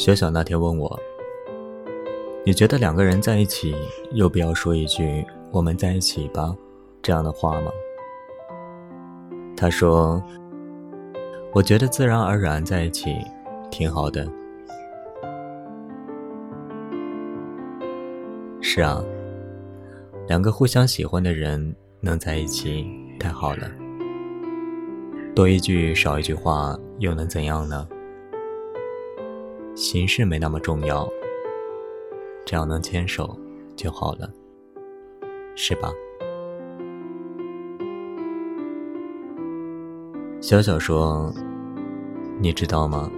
小小那天问我：“你觉得两个人在一起，有必要说一句‘我们在一起吧’这样的话吗？”他说：“我觉得自然而然在一起挺好的。”是啊，两个互相喜欢的人能在一起太好了。多一句少一句话又能怎样呢？形式没那么重要，只要能牵手就好了，是吧？小小说：“你知道吗？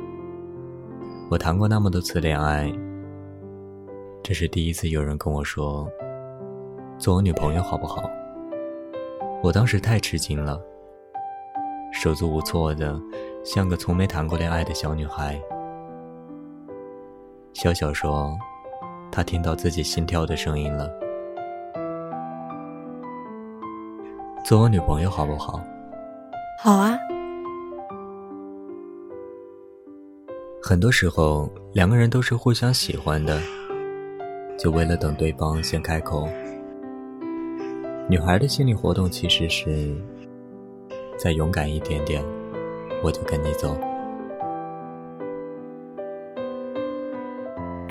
我谈过那么多次恋爱，这是第一次有人跟我说做我女朋友好不好？”我当时太吃惊了，手足无措的，像个从没谈过恋爱的小女孩。小小说：“他听到自己心跳的声音了。做我女朋友好不好？”“好啊。”很多时候，两个人都是互相喜欢的，就为了等对方先开口。女孩的心理活动其实是：再勇敢一点点，我就跟你走。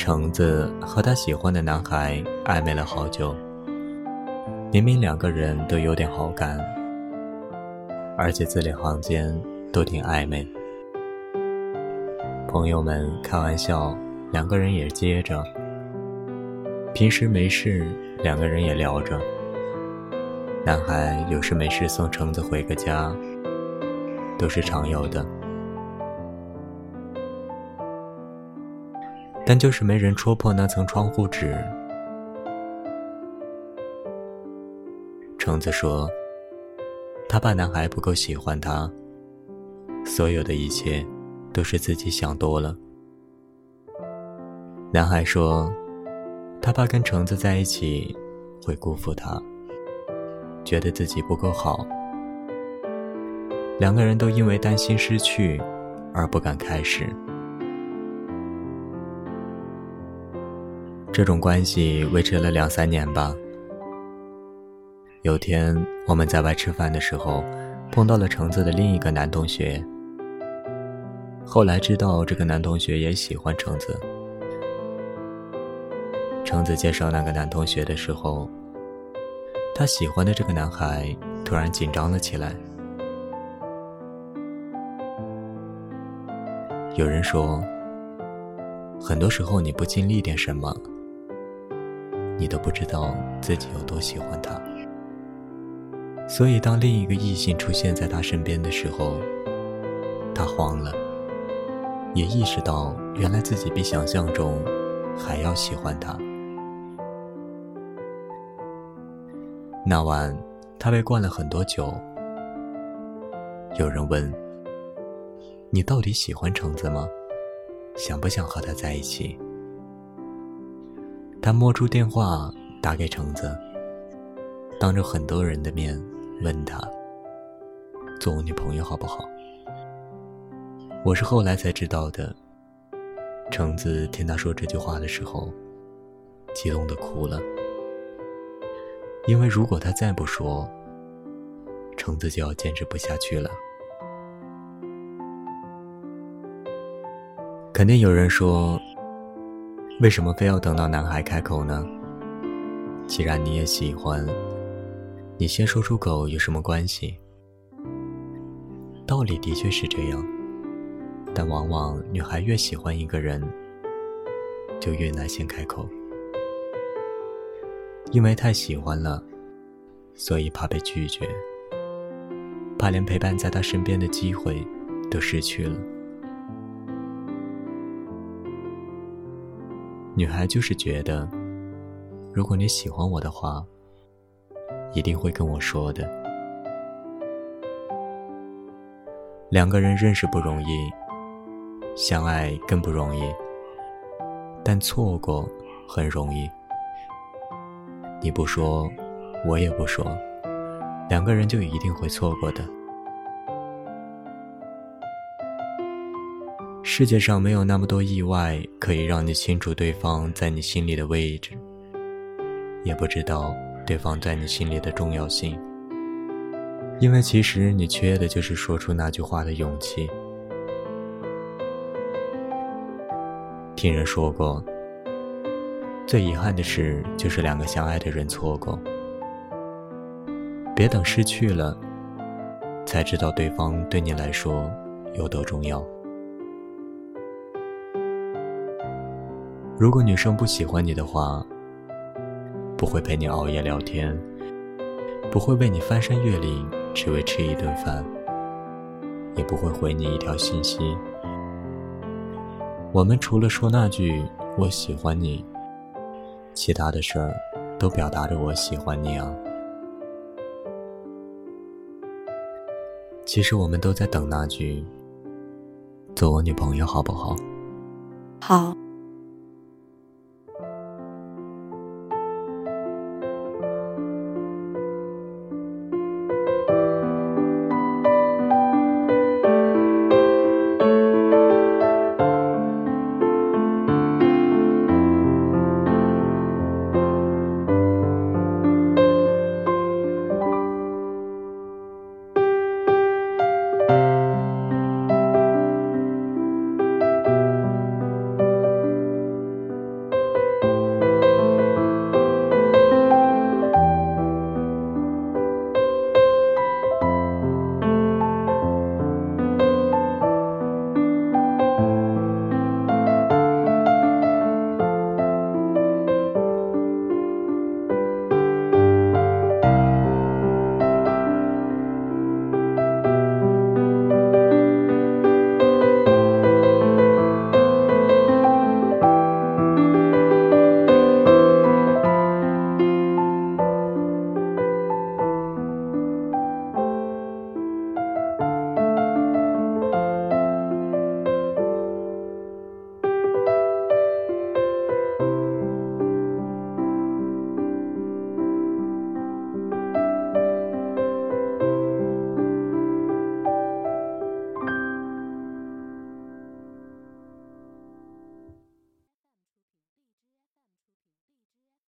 橙子和他喜欢的男孩暧昧了好久，明明两个人都有点好感，而且字里行间都挺暧昧。朋友们开玩笑，两个人也接着。平时没事，两个人也聊着。男孩有事没事送橙子回个家，都是常有的。但就是没人戳破那层窗户纸。橙子说：“他怕男孩不够喜欢他，所有的一切都是自己想多了。”男孩说：“他怕跟橙子在一起会辜负他，觉得自己不够好。”两个人都因为担心失去而不敢开始。这种关系维持了两三年吧。有天我们在外吃饭的时候，碰到了橙子的另一个男同学。后来知道这个男同学也喜欢橙子。橙子介绍那个男同学的时候，他喜欢的这个男孩突然紧张了起来。有人说，很多时候你不经历点什么。你都不知道自己有多喜欢他，所以当另一个异性出现在他身边的时候，他慌了，也意识到原来自己比想象中还要喜欢他。那晚，他被灌了很多酒。有人问：“你到底喜欢橙子吗？想不想和他在一起？”他摸出电话打给橙子，当着很多人的面问他：“做我女朋友好不好？”我是后来才知道的。橙子听他说这句话的时候，激动的哭了，因为如果他再不说，橙子就要坚持不下去了。肯定有人说。为什么非要等到男孩开口呢？既然你也喜欢，你先说出口有什么关系？道理的确是这样，但往往女孩越喜欢一个人，就越难先开口，因为太喜欢了，所以怕被拒绝，怕连陪伴在他身边的机会都失去了。女孩就是觉得，如果你喜欢我的话，一定会跟我说的。两个人认识不容易，相爱更不容易，但错过很容易。你不说，我也不说，两个人就一定会错过的。世界上没有那么多意外可以让你清楚对方在你心里的位置，也不知道对方在你心里的重要性。因为其实你缺的就是说出那句话的勇气。听人说过，最遗憾的事就是两个相爱的人错过。别等失去了，才知道对方对你来说有多重要。如果女生不喜欢你的话，不会陪你熬夜聊天，不会为你翻山越岭只为吃一顿饭，也不会回你一条信息。我们除了说那句“我喜欢你”，其他的事儿都表达着“我喜欢你”啊。其实我们都在等那句“做我女朋友好不好”。好。